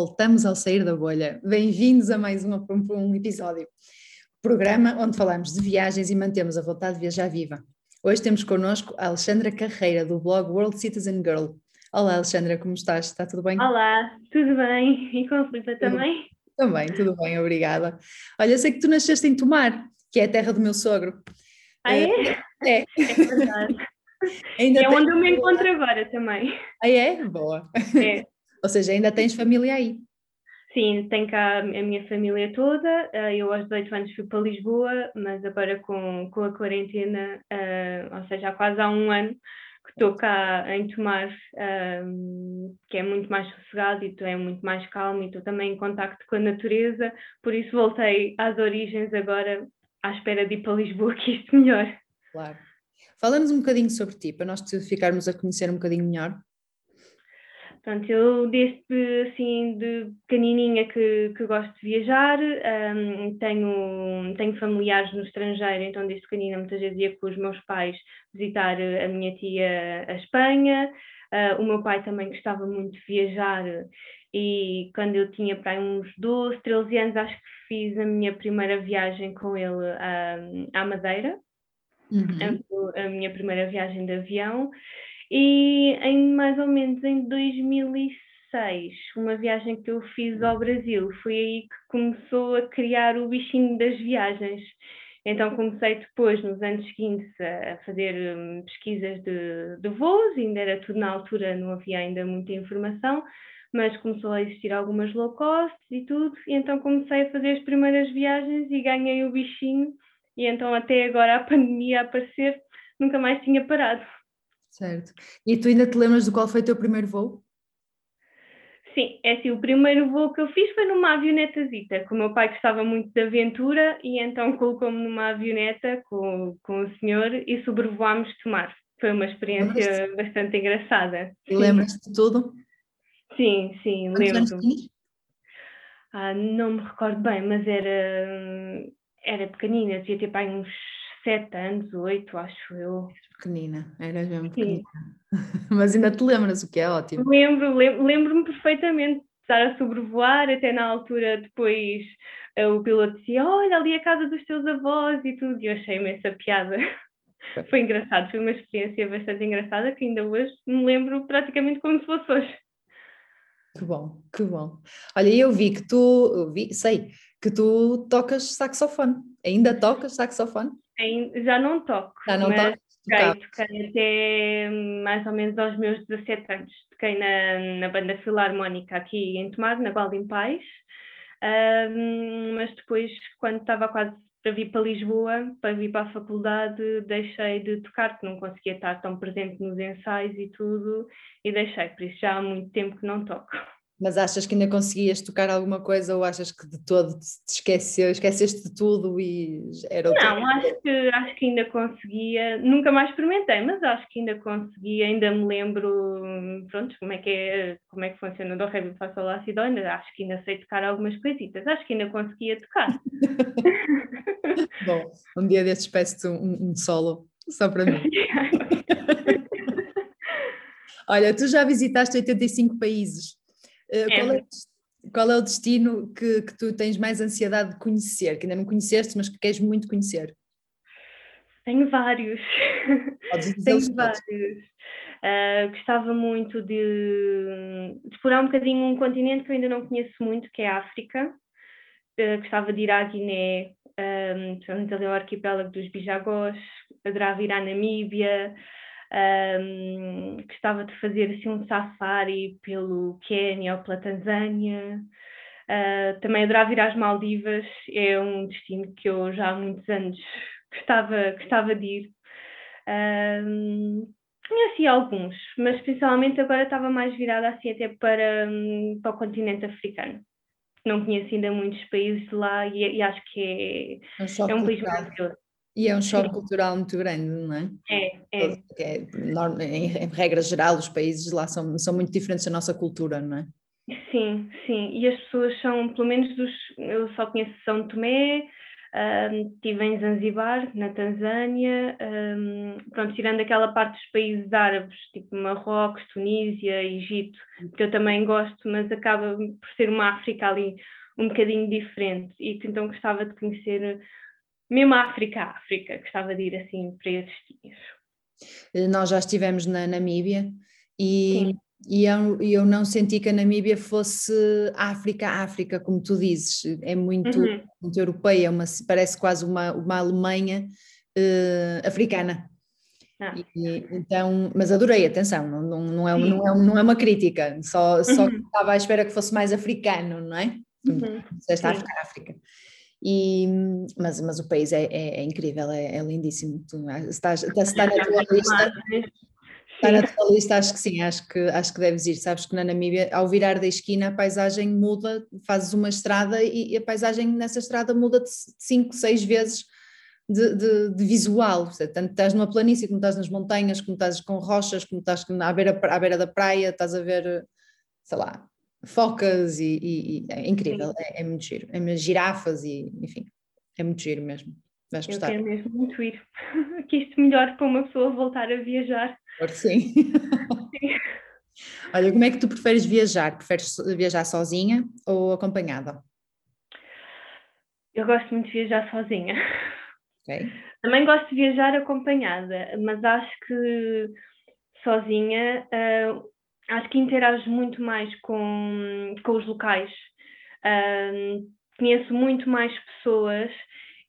voltamos ao sair da bolha. Bem-vindos a mais um, um episódio. Programa onde falamos de viagens e mantemos a vontade de viajar viva. Hoje temos connosco a Alexandra Carreira, do blog World Citizen Girl. Olá, Alexandra, como estás? Está tudo bem? Olá, tudo bem? E com a Filipe também? Também, tudo bem, obrigada. Olha, eu sei que tu nasceste em Tomar, que é a terra do meu sogro. Ah, é? É. É verdade. Ainda é onde eu me encontro agora também. Ah, é? Boa. É. Ou seja, ainda tens família aí? Sim, tenho cá a minha família toda. Eh, eu aos 18 anos fui para Lisboa, mas agora com, com a quarentena, uh, ou seja, há quase há um ano que estou cá em Tomar, um, que é muito mais sossegado e é muito mais calmo e estou também em contacto com a natureza, por isso voltei às origens agora à espera de ir para Lisboa, que isto melhor. Claro. Fala-nos um bocadinho sobre ti, para nós ficarmos a conhecer um bocadinho melhor. Portanto, eu desde assim de pequenininha que, que gosto de viajar, um, tenho, tenho familiares no estrangeiro, então desde pequenina muitas vezes ia com os meus pais visitar a minha tia a Espanha, uh, o meu pai também gostava muito de viajar e quando eu tinha para uns 12, 13 anos acho que fiz a minha primeira viagem com ele um, à Madeira, uhum. a, a minha primeira viagem de avião e em mais ou menos em 2006, uma viagem que eu fiz ao Brasil, foi aí que começou a criar o bichinho das viagens. Então comecei depois, nos anos seguintes, a fazer hum, pesquisas de, de voos, ainda era tudo na altura, não havia ainda muita informação, mas começou a existir algumas low cost e tudo, e então comecei a fazer as primeiras viagens e ganhei o bichinho, e então até agora a pandemia a aparecer, nunca mais tinha parado. Certo. E tu ainda te lembras do qual foi o teu primeiro voo? Sim, é assim, o primeiro voo que eu fiz foi numa avionetazita, que o meu pai gostava muito de aventura e então colocou-me numa avioneta com, com o senhor e sobrevoámos Tomar. Foi uma experiência bastante engraçada. E lembras-te de tudo? Sim, sim, Quantos lembro. Ah, não me recordo bem, mas era, era pequenina, devia ter pai uns sete anos, oito, acho eu. Pequenina, eras mesmo pequenina. Mas ainda te lembras, o que é ótimo. Lembro, lembro-me perfeitamente de estar a sobrevoar, até na altura depois eh, o piloto dizia, olha ali a casa dos teus avós e tudo, e eu achei essa piada. foi engraçado, foi uma experiência bastante engraçada que ainda hoje me lembro praticamente como se fosse hoje. Que bom, que bom. Olha, eu vi que tu, vi, sei, que tu tocas saxofone. Ainda tocas saxofone? Já não toco. Já não toco? Toquei, toquei até mais ou menos aos meus 17 anos. Toquei na, na banda filarmónica aqui em Tomar, na Gualdim Pais. Um, mas depois, quando estava quase para vir para Lisboa, para vir para a faculdade, deixei de tocar, porque não conseguia estar tão presente nos ensaios e tudo, e deixei, por isso já há muito tempo que não toco. Mas achas que ainda conseguias tocar alguma coisa ou achas que de todo te esqueceu, esqueceste de tudo e era outra Não, acho que, acho que ainda conseguia, nunca mais experimentei, mas acho que ainda conseguia, ainda me lembro, pronto, como é que é, como é que funciona do Ré, Fá, Sol, Lá, Si, Dó, ainda acho que ainda sei tocar algumas coisitas, acho que ainda conseguia tocar. Bom, um dia destes peço-te um, um solo, só para mim. Olha, tu já visitaste 85 países. Eh, é. Qual, é, qual é o destino que, que tu tens mais ansiedade de conhecer, que ainda não conheceste, mas que queres muito conhecer? Tenho vários. Tenho vários. Uh, gostava muito de, de, explorar um bocadinho um continente que eu ainda não conheço muito, que é a África. Uh, gostava de ir à Guiné, um, ali ao arquipélago dos Bijagós, adorava ir à Namíbia, um, gostava de fazer assim, um safari pelo Quênia ou pela Tanzânia. Uh, também adorava ir às Maldivas, é um destino que eu já há muitos anos gostava, gostava de ir. Um, conheci alguns, mas principalmente agora estava mais virada assim até para, um, para o continente africano. Não conheço ainda muitos países de lá e, e acho que é, é um país maravilhoso. E é um choque Sim. cultural muito grande, não é? É, é. é em, em, regra geral, os países lá são, são muito diferentes da nossa cultura, não é? Sim, sim. E as pessoas são, pelo menos dos. Eu só conheço São Tomé, Um, estive em Zanzibar, na Tanzânia, um, pronto, tirando aquela parte dos países árabes, tipo Marrocos, Tunísia, Egito, que eu também gosto, mas acaba por ser uma África ali um bocadinho diferente. E então gostava de conhecer mesmo a África, a África, gostava de ir assim para esses dias. Eh, nós já estivemos na Namíbia e, e eu, eu, não senti que a Namíbia fosse África, África, como tu dizes, é muito, uhum. muito europeia, uma, parece quase uma, uma Alemanha uh, africana. Ah. E, então, mas adorei, atenção, não, não, não, é, não, é, não é uma crítica, só, só uhum. estava à espera que fosse mais africano, não é? Uhum. Disseste África, África. E, mas, mas o país é, é, é incrível, é, é, lindíssimo. Tu, estás, está, está na tua lista. Está na tua lista, acho que sim, acho que, acho que deves ir. Sabes que na Namíbia, ao virar da esquina, a paisagem muda, fazes uma estrada e, a paisagem nessa estrada muda de 5, 6 vezes de, de, de, visual. Tanto estás numa planície, como estás nas montanhas, como estás com rochas, como estás à beira, à beira da praia, estás a ver, sei lá, focas e, e, e é incrível, é, é, muito giro. É girafas e, enfim, é muito giro mesmo. Vais gostar. Eu quero mesmo muito ir. que isto melhor para uma pessoa voltar a viajar. Sim. sim. Olha, como é que tu preferes viajar? Preferes viajar sozinha ou acompanhada? Eu gosto muito de viajar sozinha. Okay. Também gosto de viajar acompanhada, mas acho que sozinha uh, acho que interajo muito mais com, com os locais. Uh, conheço muito mais pessoas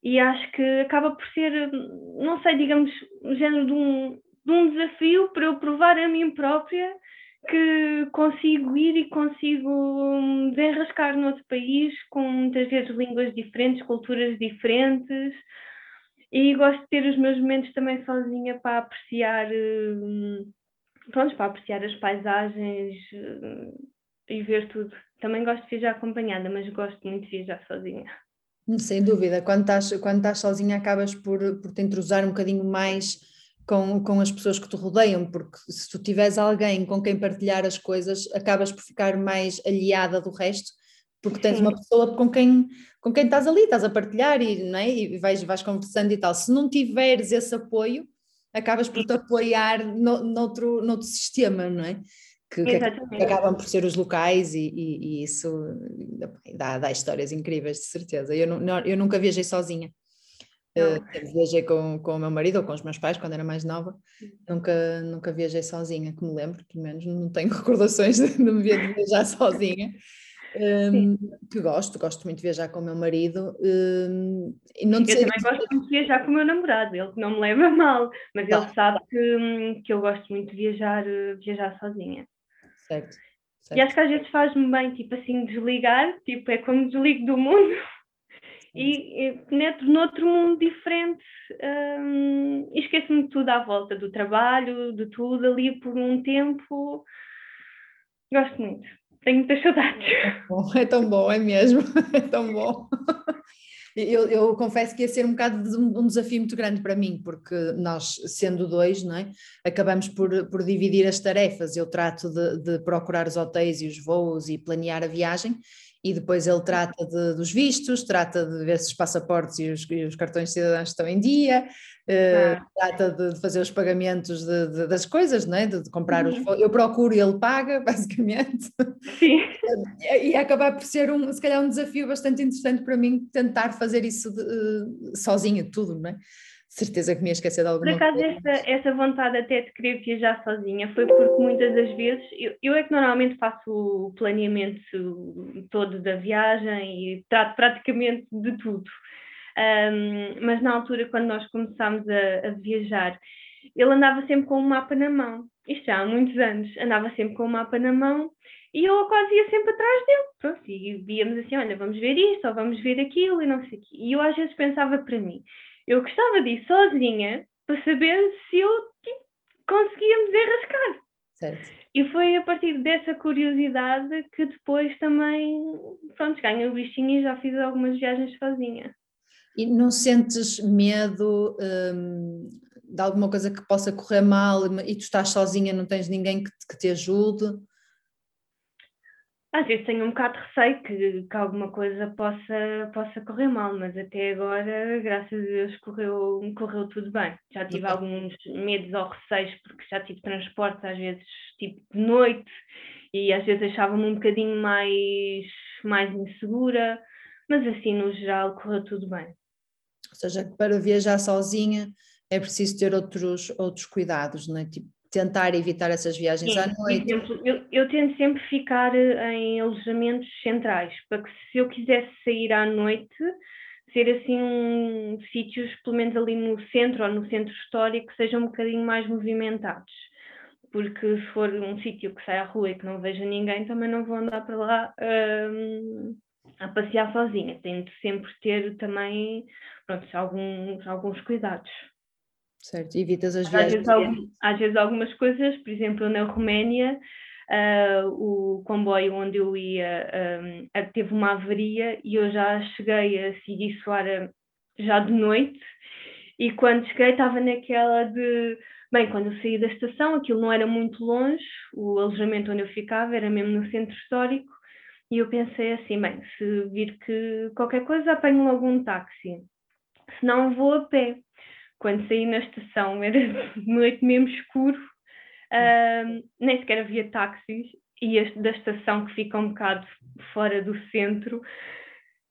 e acho que acaba por ser, não sei, digamos, o género de um, de um desafio para eu provar a mim própria que consigo ir e consigo desenrascar no outro país com muitas vezes línguas diferentes, culturas diferentes e gosto de ter os meus momentos também sozinha para apreciar hum, pronto, para apreciar as paisagens uh, e ver tudo. Também gosto de viajar acompanhada, mas gosto muito de viajar sozinha. Sem dúvida, quando estás, quando estás sozinha acabas por, por te entrosar um bocadinho mais com, com as pessoas que te rodeiam, porque se tu tiveres alguém com quem partilhar as coisas, acabas por ficar mais aliada do resto, porque tens Sim. uma pessoa com quem, com quem estás ali, estás a partilhar e, não é? e vais, vais conversando e tal. Se não tiveres esse apoio, acabas por te apoiar no, noutro, noutro sistema, não é? Que, que, acabam por ser os locais e, e, e isso dá, dá, histórias incríveis, de certeza. Eu, não, eu nunca viajei sozinha. Uh, viajei com, com o meu marido ou com os meus pais quando era mais nova, nunca, nunca viajei sozinha, que me lembro, pelo menos não tenho recordações de, de me viajar sozinha um, que gosto, gosto muito de viajar com o meu marido. Um, e não eu também gosto muito de viajar com o meu namorado, ele que não me leva mal, mas ele sabe que, hum, que eu gosto muito de viajar, eh, viajar sozinha. Certo, certo. E acho que às vezes faz-me bem, tipo assim, desligar, tipo, é como desligo do mundo e, e penetro noutro mundo diferente um, e esqueço-me de tudo à volta, do trabalho, de tudo ali por um tempo. Gosto muito tenho muitas saudades. É tão bom, é mesmo, é tão bom. Eu, eu, confesso que ia ser um bocado de um, um, desafio muito grande para mim, porque nós, sendo dois, não é? acabamos por, por dividir as tarefas. Eu trato de, de procurar os hotéis e os voos e planear a viagem, e depois ele trata de, dos vistos, trata de ver se os passaportes e os, e os cartões de cidadãos estão em dia, uh, ah. trata de, de, fazer os pagamentos de, das coisas, não é? de, comprar uhum. os. Eu procuro e ele paga, basicamente. Sim. e acabar por ser um, se calhar, um desafio bastante interessante para mim tentar fazer isso uh, sozinha, tudo, não é? Certeza que me ia esquecer de alguma Por acaso, essa, essa vontade até de querer viajar sozinha foi porque muitas das vezes, eu, eu é que normalmente faço o planeamento todo da viagem e trato praticamente de tudo. Um, mas na altura, quando nós começámos a, a, viajar, ele andava sempre com um mapa na mão. Isto já há muitos anos, andava sempre com um mapa na mão e eu quase ia sempre atrás dele. Pronto, e víamos assim: olha, vamos ver isto ou vamos ver aquilo e não sei o quê. E eu às vezes pensava para mim eu gostava de ir sozinha para saber se eu tipo, conseguia me desenrascar. Certo. E foi a partir dessa curiosidade que depois também, pronto, ganhei o bichinho e já fiz algumas viagens sozinha. E não sentes medo hum, de alguma coisa que possa correr mal e tu estás sozinha, não tens ninguém que te, que te ajude? Às vezes tenho um bocado de receio que, que alguma coisa possa, possa correr mal, mas até agora, graças a Deus, correu, correu tudo bem. Já tive alguns medos ou receios, porque já tive transporte, às vezes, tipo de noite, e às vezes achava-me um bocadinho mais, mais insegura, mas assim, no geral, correu tudo bem. Ou seja, para viajar sozinha é preciso ter outros, outros cuidados, não é? Tipo, tentar evitar essas viagens Sim, à noite? Exemplo, eu, eu tento sempre ficar eh, em alojamentos centrais, para que se eu quisesse sair à noite, ser assim um, sítios, pelo menos ali no centro ou no centro histórico, que sejam um bocadinho mais movimentados. Porque se for um sítio que sai à rua e que não veja ninguém, também não vou andar para lá um, a passear sozinha. Tento sempre ter também pronto, alguns, alguns cuidados. Certo, evitas as viagens. Às vezes, às vezes, algumas coisas, por exemplo, na Roménia, uh, o comboio onde eu ia um, teve uma avaria e eu já cheguei a seguir Soara já de noite. E quando cheguei estava naquela de bem, quando eu saí da estação aquilo não era muito longe, o alojamento onde eu ficava era mesmo no centro histórico e eu pensei assim, bem, se vir que qualquer coisa apanho logo um táxi, se não vou a pé quando saí na estação era de noite mesmo escuro, uh, nem sequer havia táxis, e da estação que fica um bocado fora do centro,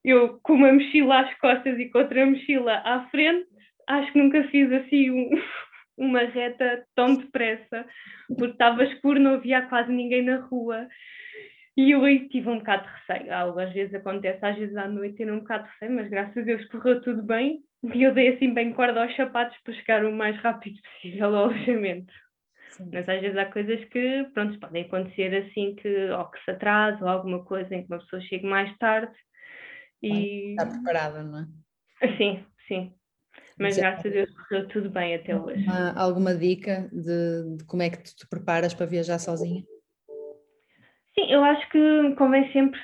eu com uma mochila às costas e com outra mochila à frente, acho que nunca fiz assim um, uma reta tão depressa, porque estava escuro, não havia quase ninguém na rua. E eu aí tive um bocado de receio. Algo às vezes acontece, às vezes à noite ter um bocado de receio, mas graças a Deus correu tudo bem. E eu dei assim bem corda aos sapatos para chegar o mais rápido possível ao alojamento. Sim. Mas às vezes há coisas que, pronto, podem acontecer assim que ou que se atrasa ou alguma coisa em que uma pessoa chegue mais tarde e... Está preparada, não é? Sim, sim. Mas é graças a Deus correu tudo bem até hoje. alguma dica de, de como é que tu te preparas para viajar sozinha? Sim, eu acho que convém sempre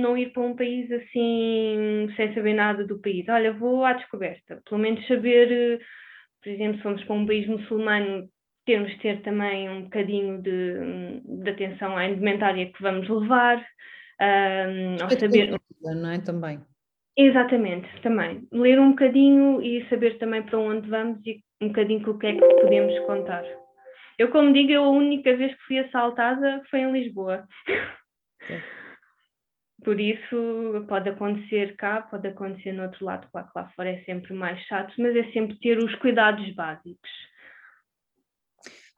não ir para um país assim sem saber nada do país. Olha, vou à descoberta. Pelo menos saber, por exemplo, se formos para um país muçulmano, temos de ter também um bocadinho de, de atenção à indumentária que vamos levar. Um, ao saber. Não é? Também. Exatamente, também. Ler um bocadinho e saber também para onde vamos e um bocadinho com o que é que podemos contar. Eu, como digo, eu a única vez que fui assaltada foi em Lisboa. É. Por isso, pode acontecer cá, pode acontecer no outro lado, claro que lá fora é sempre mais chato, mas é sempre ter os cuidados básicos.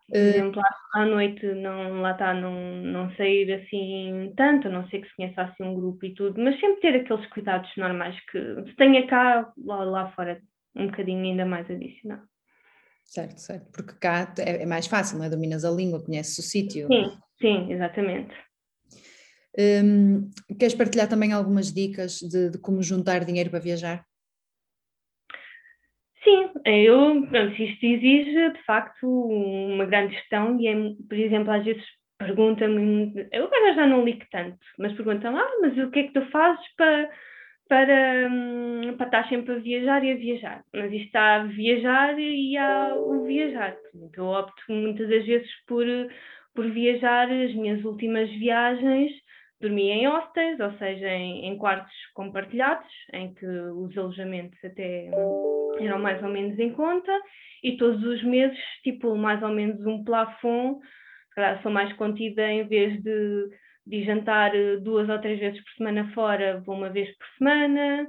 Por eh, exemplo, à noite não, lá está, não, não sair assim tanto, a não ser que se conheça assim um grupo e tudo, mas sempre ter aqueles cuidados normais que se tenha cá, lá, lá fora, um bocadinho ainda mais adicional. Certo, certo. Porque cá é, é mais fácil, não é? Dominas a língua, conheces o sítio. Sim, sim, exatamente. Um, queres partilhar também algumas dicas de, de, como juntar dinheiro para viajar? Sim, eu, pronto, isto exige de facto uma grande gestão e, é, por exemplo, às vezes pergunta-me, eu agora já não ligo tanto, mas perguntam, ah, mas o que é que tu fazes para para, para estar sempre a viajar e a viajar. Mas isto há viajar e há o viajar. Eu opto muitas das vezes por, por viajar. As minhas últimas viagens dormi em hostels, ou seja, em, em, quartos compartilhados, em que os alojamentos até eram mais ou menos em conta, e todos os meses, tipo, mais ou menos um plafond, se calhar sou mais contida em vez de de jantar eh, duas ou três vezes por semana fora, vou uma vez por semana,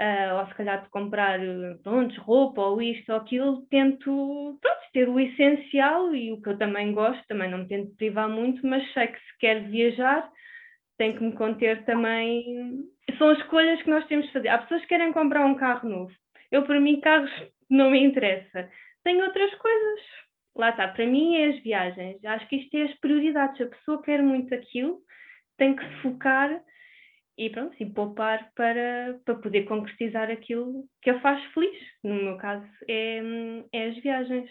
uh, ou se calhar de comprar eh, pronto, roupa ou isto ou aquilo, tento pronto, ter o essencial e o que eu também gosto, também não me tento privar muito, mas sei que se quer viajar, tem que me conter também. São as escolhas que nós temos de fazer. Há pessoas que querem comprar um carro novo. Eu, para mim, carros não me interessa. Tenho outras coisas. Lá está, para mim é as viagens. Acho que isto é as prioridades. A pessoa quer muito aquilo, tem que se focar e pronto, e poupar para, para poder concretizar aquilo que a faz feliz. No meu caso, é, é as viagens.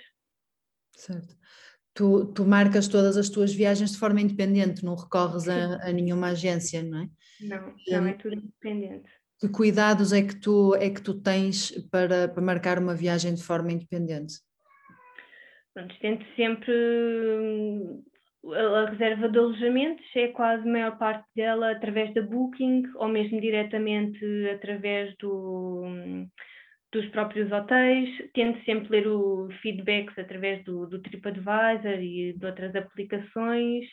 Certo. Tu, tu marcas todas as tuas viagens de forma independente, não recorres a, a nenhuma agência, não é? Não, não é tudo independente. Que cuidados é que tu, é que tu tens para, para marcar uma viagem de forma independente? Pronto, tento sempre a reserva de alojamentos é quase a maior parte dela através da Booking ou mesmo diretamente através do, dos próprios hotéis. Tento sempre ler os feedbacks através do, do TripAdvisor e de outras aplicações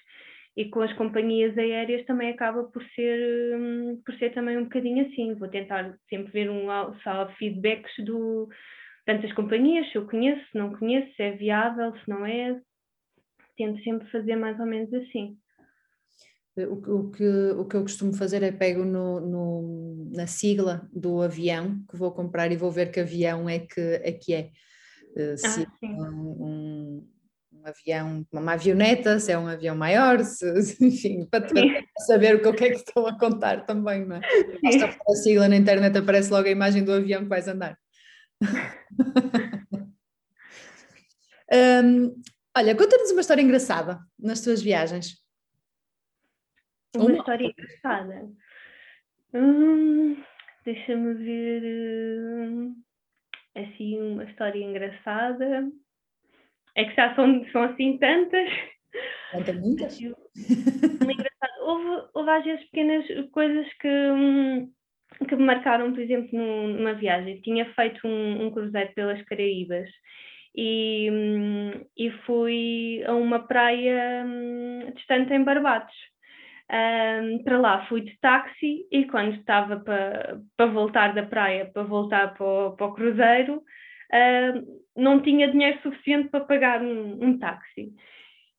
e com as companhias aéreas também acaba por ser, hum, por ser também um bocadinho assim. Vou tentar sempre ver um só feedbacks do tantas companhias, se eu conheço, se não conheço, se é viável, se não é. Tento sempre fazer mais ou menos assim. O, o, que, o que eu costumo fazer é pego no, no, na sigla do avião que vou comprar e vou ver que avião é que é. Que é. Uh, se ah, um, um, avião, uma avioneta, se é um avião maior, se, enfim, para, para saber o que é que estou a contar também, não é? Basta a sigla na internet, aparece logo a imagem do avião que vais andar. um, olha, conta-nos uma história engraçada nas tuas viagens. Uma, uma história engraçada. Hum, Deixa-me ver. Hum, assim, uma história engraçada. É que já são, são assim tantas. Conta muitas. houve, houve às vezes pequenas coisas que, hum, que me marcaram, por exemplo, numa viagem. Tinha feito um, um cruzeiro pelas Caraíbas e, e fui a uma praia hum, distante em Barbados. Um, para lá fui de táxi e quando estava para, para voltar da praia, para voltar para o, o cruzeiro, uh, não tinha dinheiro suficiente para pagar um, um táxi.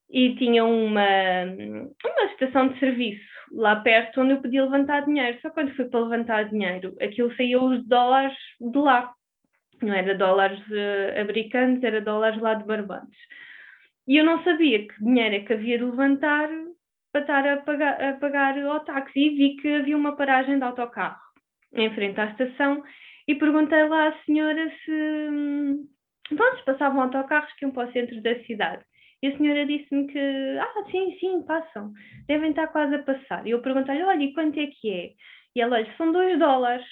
E tinha uma, uma estação de serviço lá perto onde eu podia levantar dinheiro. Só quando fui para levantar dinheiro, aquilo saía os dólares de lá. Não era dólares uh, americanos, era dólares lá de Barbados. E eu não sabia que dinheiro é que havia de levantar para estar a pagar, a pagar o táxi e vi que havia uma paragem de autocarro em frente à estação e perguntei lá à senhora se, hum, pronto, passavam autocarros que iam para o centro da cidade. E a senhora disse-me que, ah, sim, sim, passam, devem estar quase a passar. E eu perguntei-lhe, olha, e quanto é que é? E ela, olha, são dois dólares.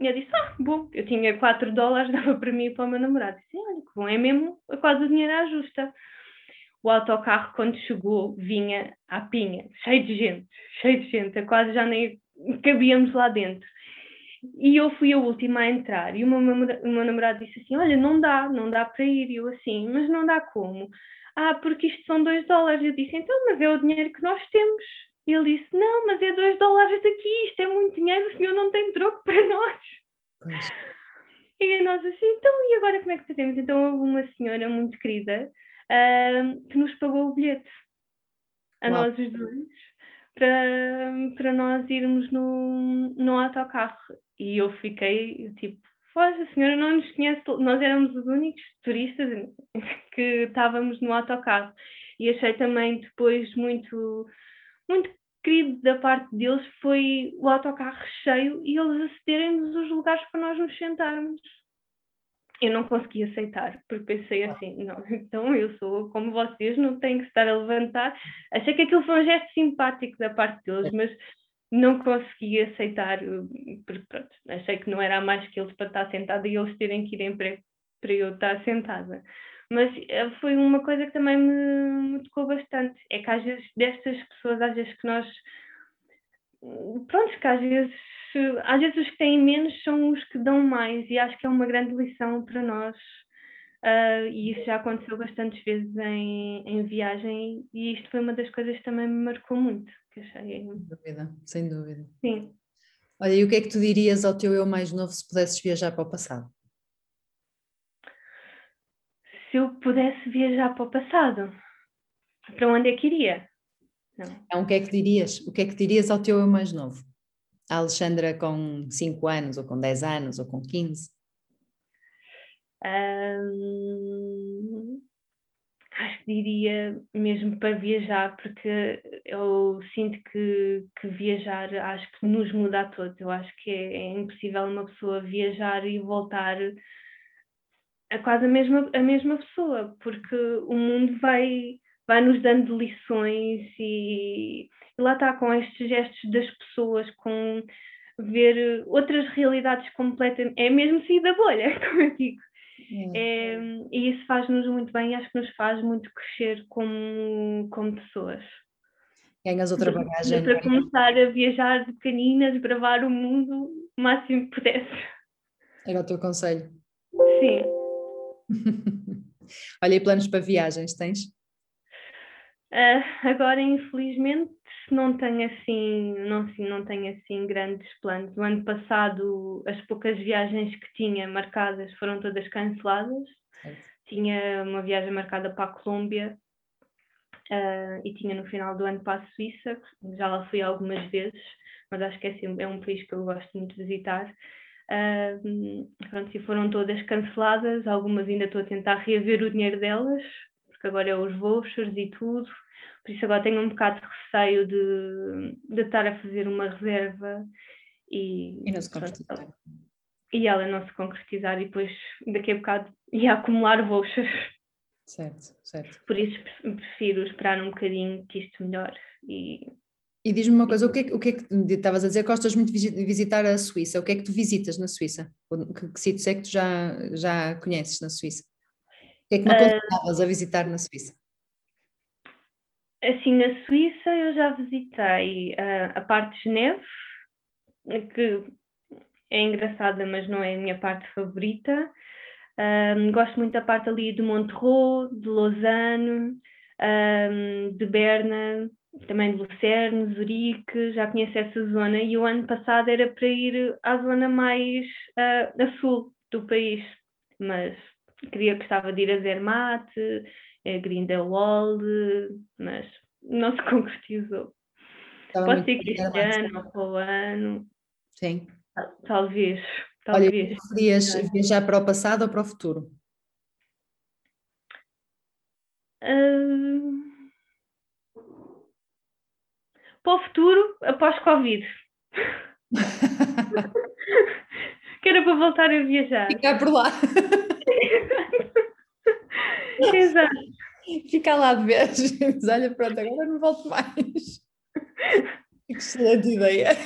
E eu disse, ah, bom, eu tinha quatro dólares, dava para mim e para o meu namorado. Disse, olha, que bom, é mesmo quase o dinheiro à justa o autocarro, quando chegou, vinha à pinha, cheio de gente, cheio de gente, quase já nem cabíamos lá dentro. E eu fui a última a entrar, e o meu, o meu namorado disse assim: Olha, não dá, não dá para ir. E eu assim, mas não dá como? Ah, porque isto são dois dólares. Eu disse: Então, mas é o dinheiro que nós temos. E ele disse: Não, mas é dois dólares daqui, isto é muito dinheiro, o senhor não tem troco para nós. Pois. E nós assim, então, e agora como é que fazemos? Então houve uma senhora muito querida uh, que nos pagou o bilhete a Uau. nós os dois para, para nós irmos no, no autocarro. E eu fiquei tipo, pois a senhora não nos conhece, nós éramos os únicos turistas que estávamos no autocarro. E achei também depois muito, muito querido da parte deles foi o autocarro cheio e eles acederem-nos os lugares para nós nos sentarmos eu não consegui aceitar, porque pensei assim, não, então eu sou como vocês, não tenho que estar a levantar. Achei que aquilo foi um gesto simpático da parte deles, mas não consegui aceitar, porque pronto, achei que não era mais que eles para estar sentada e eles terem que ir em para, para eu estar sentada. Mas eh, foi uma coisa que também me, me tocou bastante, é que às vezes destas pessoas, às vezes que nós, pronto, que às vezes às vezes os que têm menos são os que dão mais, e acho que é uma grande lição para nós. Uh, e isso já aconteceu bastantes vezes em, em viagem, e isto foi uma das coisas que também me marcou muito. Que achei... Sem dúvida, sem dúvida. Sim. Olha, e o que é que tu dirias ao teu eu mais novo se pudesses viajar para o passado? Se eu pudesse viajar para o passado, para onde é que iria? Não. Então, o que é que dirias? O que é que dirias ao teu eu mais novo? a Alexandra com 5 anos, ou com 10 anos, ou com 15? Um, acho que diria mesmo para viajar, porque eu sinto que, que viajar acho que nos muda a todos. Eu acho que é, é impossível uma pessoa viajar e voltar a quase a mesma, a mesma pessoa, porque o mundo vai, vai nos dando lições e e lá está, com estes gestos das pessoas, com ver outras realidades completamente. É mesmo sair da bolha, como eu digo. É, e isso faz-nos muito bem e acho que nos faz muito crescer como, como pessoas. Ganhas outra bagagem. Para começar a viajar de pequenina, desbravar o mundo o máximo que pudesse. Era o teu conselho? Sim. Olha, e planos para viagens tens? Uh, agora, infelizmente, não tenho assim, não, não tenho assim grandes planos. O ano passado, as poucas viagens que tinha marcadas foram todas canceladas. Tinha uma viagem marcada para a Colômbia uh, e tinha no final do ano para a Suíça. Já lá fui algumas vezes, mas acho que é, assim, é um país que eu gosto muito de visitar. Uh, pronto, e foram todas canceladas, algumas ainda estou a tentar reaver o dinheiro delas, porque agora é os vouchers e tudo, por isso agora tenho um bocado de receio de, de estar a fazer uma reserva e, e, não se concretizar. e ela não se concretizar e depois daqui a bocado ia acumular vouchers. Certo, certo. Por isso prefiro esperar um bocadinho que isto melhore e e diz-me uma coisa, o que, é, o que é que estavas a dizer? Gostas muito de visitar a Suíça. O que é que tu visitas na Suíça? Que, que sítios é que tu já, já conheces na Suíça? O que é que me ah, aconselhavas uh, a visitar na Suíça? Assim, na Suíça eu já visitei uh, a parte de Geneve, que é engraçada, mas não é a minha parte favorita. Um, gosto muito da parte ali de Montreux, de Lausanne, um, de Berna, também de Lucerne, Zurique, já conheço essa zona e o ano passado era para ir à zona mais uh, a sul do país, mas queria gostava de ir a Zermatt, a Grindelwald, mas não se concretizou. Estava Pode ser que este ano ou o ano. Sim. Talvez. talvez. Olha, preferias viajar para o passado ou para o futuro? Uh para o futuro após Covid. que era para voltar a viajar. Ficar por lá. Exato. Ficar lá de vez. Mas olha, pronto, agora não volto mais. Excelente ideia.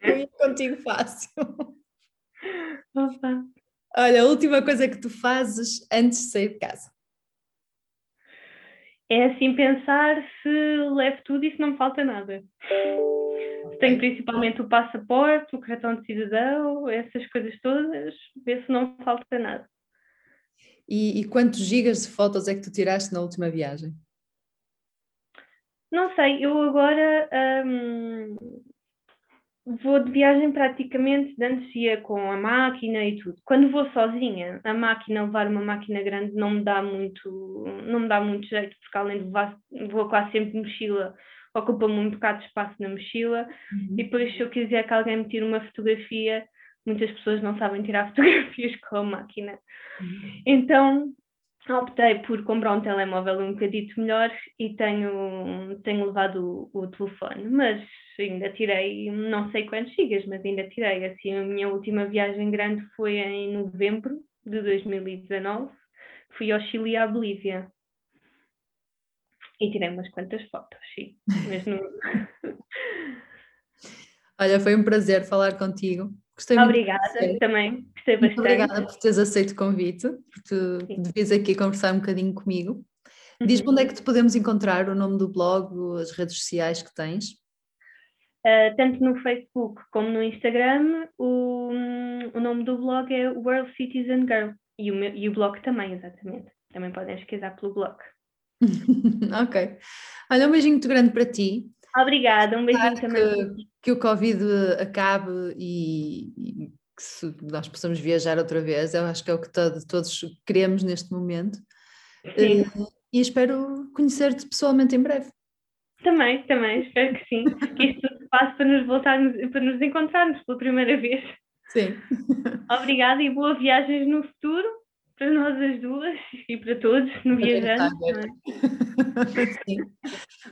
Eu ia contigo fácil. Opa. Olha, a última coisa que tu fazes antes de sair de casa é assim pensar se levo tudo e se não me falta nada. Okay. Tenho principalmente o passaporte, o cartão de cidadão, essas coisas todas, ver se não me falta nada. E, e quantos gigas de fotos é que tu tiraste na última viagem? Não sei, eu agora hum, vou de viagem praticamente, antes ia com a máquina e tudo. Quando vou sozinha, a máquina, levar uma máquina grande não me dá muito, não me dá muito jeito, porque além de levar, vou quase sempre de mochila, ocupa-me um bocado de espaço na mochila, uhum. e depois se eu quiser que alguém me tire uma fotografia, muitas pessoas não sabem tirar fotografias com a máquina. Uhum. Então, optei por comprar um telemóvel um bocadito melhor e tenho, tenho levado o, o, telefone, mas ainda tirei não sei quantos gigas, mas ainda tirei. Assim, a minha última viagem grande foi em novembro de 2019, fui ao Chile e à Bolívia. E tirei umas quantas fotos, sim. Mas não... Olha, foi um prazer falar contigo. Gostei obrigada, muito também. Gostei bastante. Obrigada por teres aceito o convite, por tu deves aqui conversar um bocadinho comigo. Uhum. Diz-me onde é que te podemos encontrar, o nome do blog, as redes sociais que tens? Uh, tanto no Facebook como no Instagram, o, o nome do blog é World Citizen Girl e o, e o blog também, exatamente. Também podem pesquisar pelo blog. ok. Olha, um beijinho muito grande para ti. Obrigada, um beijinho também. Que, que, o Covid acabe e, e, que se nós possamos viajar outra vez, eu acho que é o que todo, todos queremos neste momento. Sim. Uh, e espero conhecer-te pessoalmente em breve. Também, também, espero que sim. que isto passe para nos voltarmos, para nos encontrarmos pela primeira vez. Sim. Obrigada e boa viagens no futuro para nós as duas e para todos no viajante.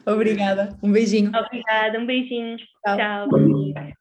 É? Obrigada. Um beijinho. Obrigada, um beijinho. Tchau. Tchau.